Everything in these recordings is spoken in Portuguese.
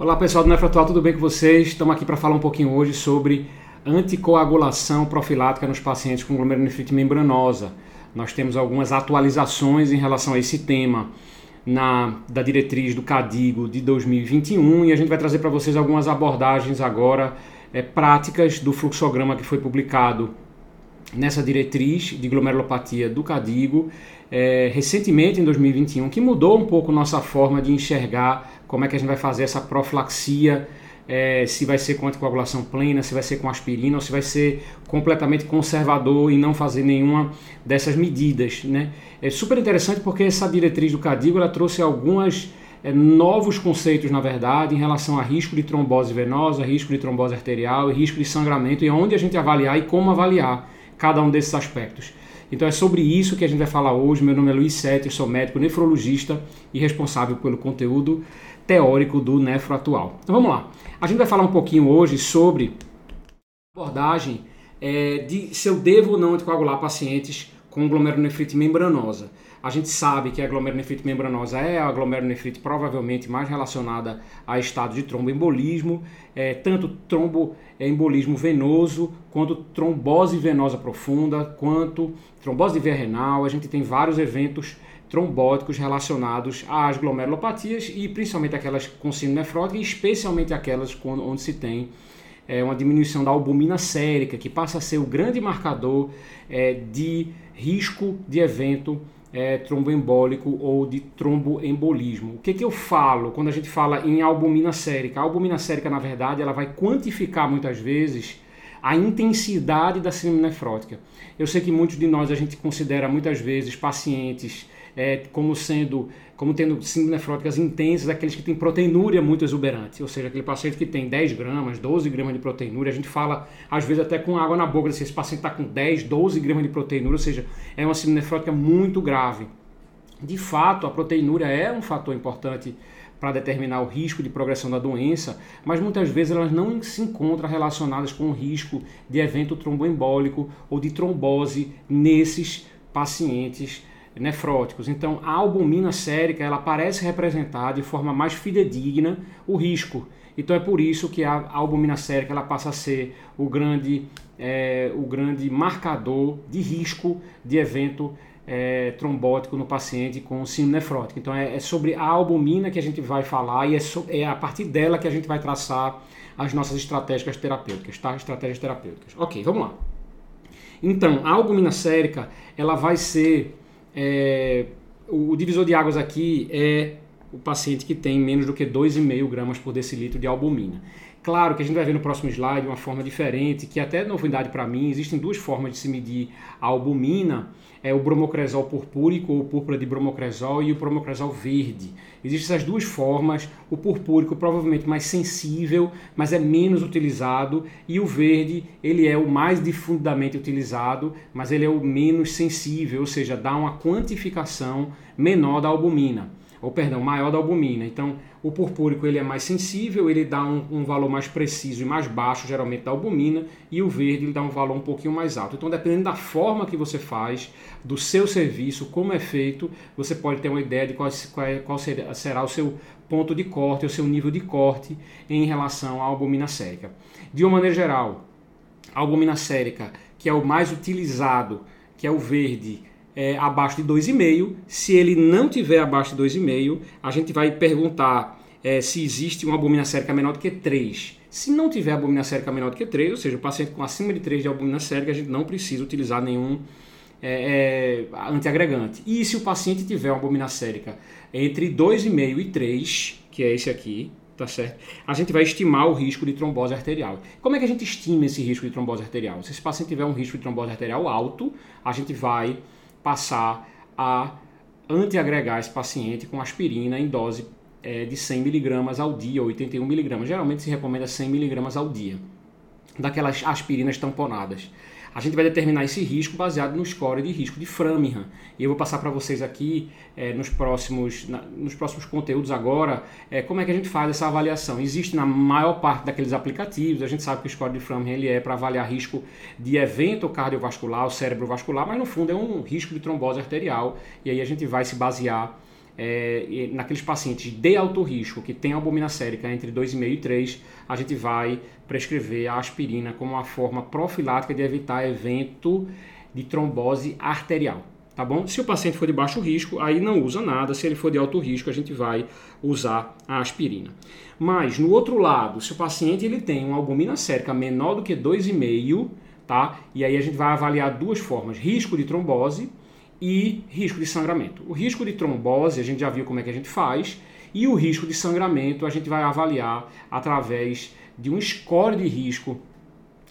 Olá pessoal do Nefroatual, tudo bem com vocês? Estamos aqui para falar um pouquinho hoje sobre anticoagulação profilática nos pacientes com glomerulonefrite membranosa. Nós temos algumas atualizações em relação a esse tema na, da diretriz do CADIGO de 2021 e a gente vai trazer para vocês algumas abordagens agora é, práticas do fluxograma que foi publicado nessa diretriz de glomerulopatia do CADIGO é, recentemente em 2021 que mudou um pouco nossa forma de enxergar como é que a gente vai fazer essa profilaxia, é, se vai ser com anticoagulação plena, se vai ser com aspirina ou se vai ser completamente conservador e não fazer nenhuma dessas medidas. Né? É super interessante porque essa diretriz do CADIGO ela trouxe algumas é, novos conceitos, na verdade, em relação a risco de trombose venosa, risco de trombose arterial e risco de sangramento e onde a gente avaliar e como avaliar cada um desses aspectos. Então é sobre isso que a gente vai falar hoje. Meu nome é Luiz Sete, eu sou médico nefrologista e responsável pelo conteúdo teórico do nefro atual. Então vamos lá. A gente vai falar um pouquinho hoje sobre abordagem é, de se eu devo ou não anticoagular pacientes com glomerulonefrite membranosa. A gente sabe que a glomerulonefrite membranosa é a glomerulonefrite provavelmente mais relacionada a estado de tromboembolismo, é, tanto tromboembolismo venoso, quanto trombose venosa profunda, quanto trombose de via renal. A gente tem vários eventos trombóticos relacionados às glomerulopatias e principalmente aquelas com síndrome nefrótica especialmente aquelas onde se tem é, uma diminuição da albumina sérica, que passa a ser o grande marcador é, de risco de evento é, tromboembólico ou de tromboembolismo. O que, que eu falo quando a gente fala em albumina sérica? A albumina sérica, na verdade, ela vai quantificar muitas vezes a intensidade da síndrome nefrótica. Eu sei que muitos de nós a gente considera muitas vezes pacientes é, como sendo como tendo síndrome nefróticas intensas, aqueles que têm proteinúria muito exuberante, ou seja, aquele paciente que tem 10 gramas, 12 gramas de proteinúria, a gente fala às vezes até com água na boca, se esse paciente está com 10, 12 gramas de proteinúria, ou seja, é uma síndrome nefrótica muito grave. De fato, a proteinúria é um fator importante para determinar o risco de progressão da doença, mas muitas vezes elas não se encontram relacionadas com o risco de evento tromboembólico ou de trombose nesses pacientes nefróticos. Então, a albumina sérica ela parece representar de forma mais fidedigna o risco. Então é por isso que a albumina sérica ela passa a ser o grande, é, o grande marcador de risco de evento é, trombótico no paciente com síndrome nefrótica. Então é, é, sobre a albumina que a gente vai falar e é, so, é a partir dela que a gente vai traçar as nossas estratégias terapêuticas, tá? Estratégias terapêuticas. Ok, vamos lá. Então, a albumina sérica ela vai ser é, o, divisor de águas aqui é o paciente que tem menos do que 2,5 gramas por decilitro de albumina. Claro que a gente vai ver no próximo slide uma forma diferente, que até novidade para mim, existem duas formas de se medir a albumina, é o bromocresol purpúrico ou púrpura de bromocresol e o bromocresol verde. Existem essas duas formas, o purpúrico provavelmente mais sensível, mas é menos utilizado, e o verde, ele é o mais difundidamente utilizado, mas ele é o menos sensível, ou seja, dá uma quantificação menor da albumina ou perdão, maior da albumina. Então, o purpúrico ele é mais sensível, ele dá um, um, valor mais preciso e mais baixo, geralmente da albumina, e o verde ele dá um valor um pouquinho mais alto. Então, dependendo da forma que você faz, do seu serviço, como é feito, você pode ter uma ideia de qual, qual, será o seu ponto de corte, o seu nível de corte em relação à albumina sérica. De uma maneira geral, a albumina sérica, que é o mais utilizado, que é o verde, é, abaixo de 2,5. Se ele não tiver abaixo de 2,5, a gente vai perguntar é, se existe uma albumina sérica menor do que 3. Se não tiver albumina sérica menor do que 3, ou seja, o paciente com acima de 3 de albumina sérica, a gente não precisa utilizar nenhum é, é, antiagregante. E se o paciente tiver uma albumina sérica entre 2,5 e 3, que é esse aqui, tá certo? A gente vai estimar o risco de trombose arterial. Como é que a gente estima esse risco de trombose arterial? Se esse paciente tiver um risco de trombose arterial alto, a gente vai passar a antiagregar esse paciente com aspirina em dose é, de 100 mg ao dia, 81 mg. Geralmente se recomenda 100 mg ao dia, daquelas aspirinas tamponadas a gente vai determinar esse risco baseado no score de risco de Framingham. E eu vou passar para vocês aqui é, nos, próximos, na, nos próximos conteúdos agora é, como é que a gente faz essa avaliação. Existe na maior parte daqueles aplicativos, a gente sabe que o score de Framingham ele é para avaliar risco de evento cardiovascular, cérebro vascular, mas no fundo é um risco de trombose arterial. E aí a gente vai se basear é, naqueles pacientes de alto risco que tem albumina sérica entre 2,5 e 3, a gente vai prescrever a aspirina como uma forma profilática de evitar evento de trombose arterial. Tá bom? Se o paciente for de baixo risco, aí não usa nada. Se ele for de alto risco, a gente vai usar a aspirina. Mas no outro lado, se o paciente ele tem uma albumina sérica menor do que 2,5, tá? E aí a gente vai avaliar duas formas: risco de trombose e risco de sangramento. O risco de trombose, a gente já viu como é que a gente faz, e o risco de sangramento a gente vai avaliar através de um score de risco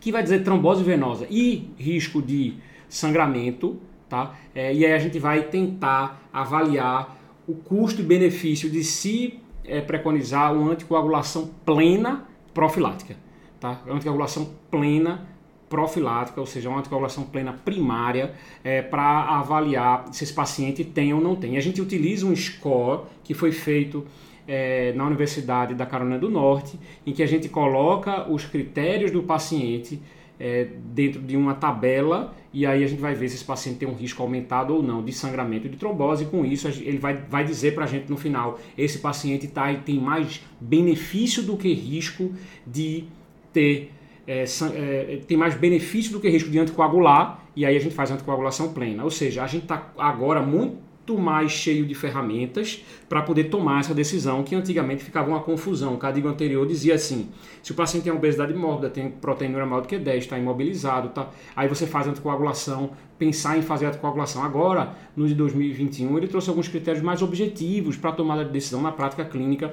que vai dizer trombose venosa e risco de sangramento, tá? É, e aí a gente vai tentar avaliar o custo e benefício de se é, preconizar uma anticoagulação plena profilática, tá? Anticoagulação plena profilática, ou seja, uma anticoagulação plena primária, é, para avaliar se esse paciente tem ou não tem. A gente utiliza um score que foi feito é, na Universidade da Carolina do Norte, em que a gente coloca os critérios do paciente é, dentro de uma tabela e aí a gente vai ver se esse paciente tem um risco aumentado ou não de sangramento e de trombose. Com isso, ele vai, vai dizer para a gente no final: esse paciente tá, tem mais benefício do que risco de ter é, é, tem mais benefício do que risco de anticoagular, e aí a gente faz anticoagulação plena. Ou seja, a gente está agora muito mais cheio de ferramentas para poder tomar essa decisão, que antigamente ficava uma confusão. O código anterior dizia assim: se o paciente tem obesidade mórbida, tem proteína maior do que 10, está imobilizado, tá, aí você faz anticoagulação, pensar em fazer anticoagulação. Agora, no de 2021, ele trouxe alguns critérios mais objetivos para a tomada de decisão na prática clínica,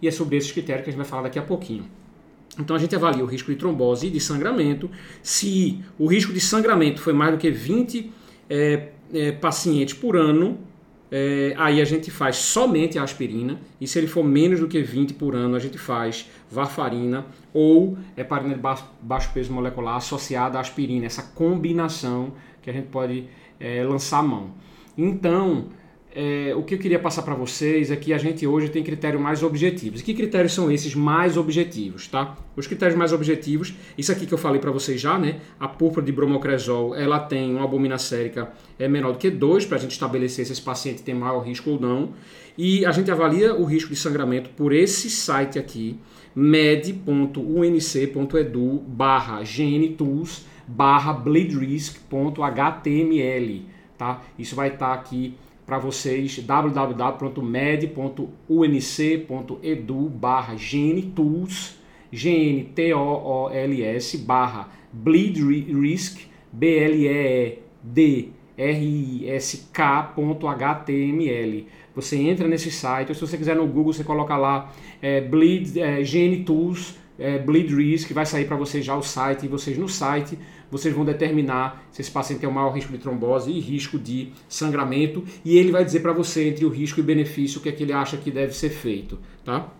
e é sobre esses critérios que a gente vai falar daqui a pouquinho. Então a gente avalia o risco de trombose e de sangramento. Se o risco de sangramento foi mais do que 20 é, é, pacientes por ano, é, aí a gente faz somente a aspirina. E se ele for menos do que 20 por ano, a gente faz varfarina ou heparina de baixo, baixo peso molecular associada à aspirina. Essa combinação que a gente pode é, lançar a mão. Então, é, o que eu queria passar para vocês é que a gente hoje tem critérios mais objetivos. E que critérios são esses mais objetivos, tá? Os critérios mais objetivos, isso aqui que eu falei para vocês já, né? A púrpura de bromocresol, ela tem uma albumina sérica é menor do que 2 para a gente estabelecer se esse paciente tem maior risco ou não. E a gente avalia o risco de sangramento por esse site aqui, med.unc.edu barra gnTools barra bleedrisk.html, tá? Isso vai estar tá aqui para vocês www.med.unc.edu barra gnTools G-N-T-O-O-L-S barra bleed risk B-L-E-D-R-I-S-K.html você entra nesse site, ou se você quiser no Google, você coloca lá é, Bleed é, é, Bleed Risk, vai sair para vocês já o site, e vocês no site vocês vão determinar se esse paciente tem o maior risco de trombose e risco de sangramento, e ele vai dizer para você entre o risco e o benefício o que é que ele acha que deve ser feito, tá?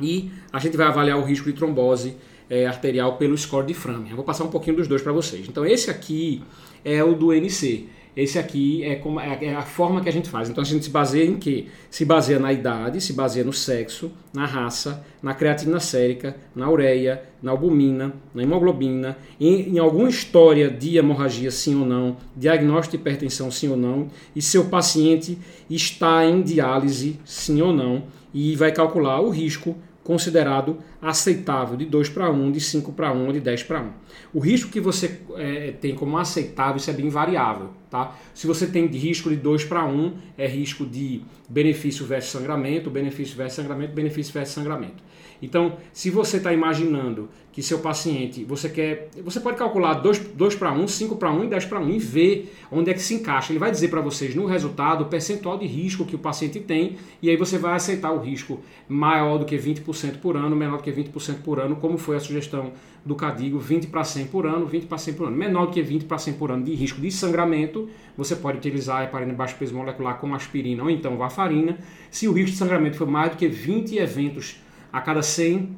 E a gente vai avaliar o risco de trombose é, arterial pelo score de Framingham. Vou passar um pouquinho dos dois para vocês. Então esse aqui é o do NC. Esse aqui é, como, é, é a forma que a gente faz. Então a gente se baseia em quê? Se baseia na idade, se baseia no sexo, na raça, na creatina sérica, na ureia, na albumina, na hemoglobina, em, em alguma história de hemorragia sim ou não, diagnóstico de hipertensão sim ou não, e seu paciente está em diálise sim ou não, e vai calcular o risco considerado aceitável de 2 para 1, de 5 para 1 ou de 10 para 1. O risco que você é, tem como aceitável, isso é bem variável. Tá? Se você tem risco de 2 para 1, é risco de benefício versus sangramento, benefício versus sangramento, benefício versus sangramento. Então, se você está imaginando que seu paciente, você quer, você pode calcular 2 para 1, 5 para 1 e 10 para 1 e ver onde é que se encaixa. Ele vai dizer para vocês no resultado o percentual de risco que o paciente tem e aí você vai aceitar o risco maior do que 20% por ano, menor do que 20% por ano, como foi a sugestão do Cadigo, 20 para 100 por ano, 20 para 100 por ano. Menor do que 20 para 100 por ano de risco de sangramento, você pode utilizar a heparina de baixo peso molecular como aspirina ou então varfarina. Se o risco de sangramento for mais do que 20 eventos a cada 100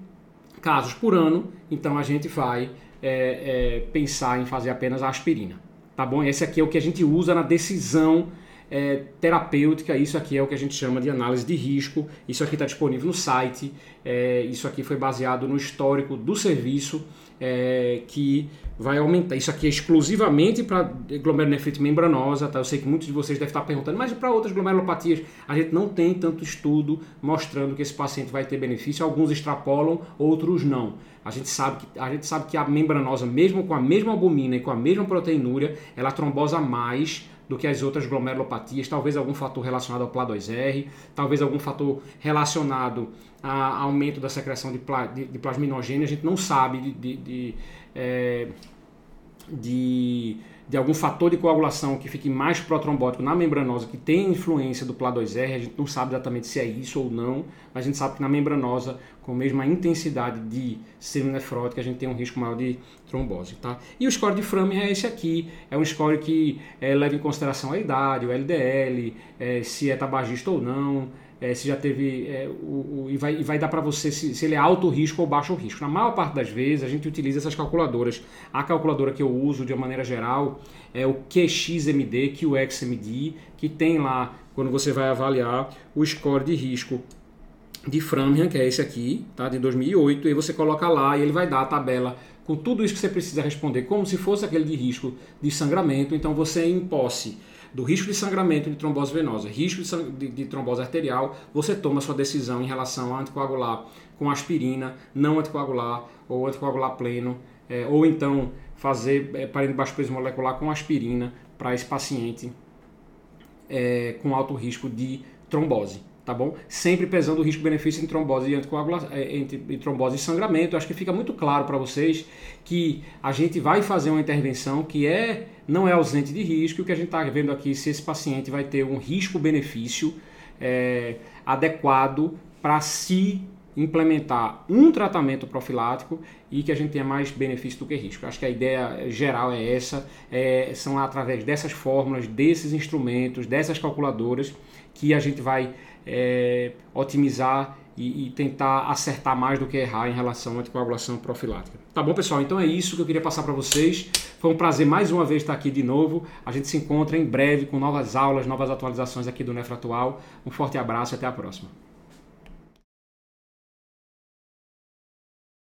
casos por ano, então a gente vai é, é, pensar em fazer apenas a aspirina. Tá bom? Esse aqui é o que a gente usa na decisão é, terapêutica, isso aqui é o que a gente chama de análise de risco. Isso aqui está disponível no site. É, isso aqui foi baseado no histórico do serviço é, que vai aumentar. Isso aqui é exclusivamente para glomerulonefrite membranosa, tá? Eu sei que muitos de vocês devem estar perguntando, mas para outras glomerulopatias a gente não tem tanto estudo mostrando que esse paciente vai ter benefício. Alguns extrapolam, outros não. A gente sabe que a gente sabe que a membranosa, mesmo com a mesma albumina e com a mesma proteinúria, ela trombosa mais do que as outras glomerulopatias, talvez algum fator relacionado ao PLA2R, talvez algum fator relacionado a aumento da secreção de, pla, de, de plasminogênio, a gente não sabe de, de, de, é, de de algum fator de coagulação que fique mais protrombótico na membranosa, que tem influência do PLA2R, a gente não sabe exatamente se é isso ou não, mas a gente sabe que na membranosa, com a mesma intensidade de síndrome a gente tem um risco maior de trombose. Tá? E o score de Framingham é esse aqui, é um score que é, leva em consideração a idade, o LDL, é, se é tabagista ou não, é, se já teve é, o, o, e, vai, e vai dar para você se, se, ele é alto risco ou baixo risco. Na maior parte das vezes a gente utiliza essas calculadoras. A calculadora que eu uso de uma maneira geral é o QXMD, QXMD, que tem lá quando você vai avaliar o score de risco de Framingham, que é esse aqui, tá, de 2008, e você coloca lá e ele vai dar a tabela com tudo isso que você precisa responder, como se fosse aquele de risco de sangramento. Então você em posse do risco de sangramento de trombose venosa, risco de, de, trombose arterial, você toma sua decisão em relação a anticoagular com aspirina, não anticoagular ou anticoagular pleno, é, ou então fazer é, de baixo peso molecular com aspirina para esse paciente é, com alto risco de trombose tá bom? Sempre pesando o risco-benefício em trombose e anticoagulação, é, entre trombose e sangramento. acho que fica muito claro para vocês que a gente vai fazer uma intervenção que é não é ausente de risco. O que a gente está vendo aqui se esse paciente vai ter um risco-benefício é, adequado para se implementar um tratamento profilático e que a gente tenha mais benefício do que risco. Acho que a ideia geral é essa, é, são através dessas fórmulas, desses instrumentos, dessas calculadoras que a gente vai é, otimizar e, e, tentar acertar mais do que errar em relação à anticoagulação profilática. Tá bom, pessoal? Então é isso que eu queria passar para vocês. Foi um prazer mais uma vez estar aqui de novo. A gente se encontra em breve com novas aulas, novas atualizações aqui do Nefra Atual. Um forte abraço e até a próxima.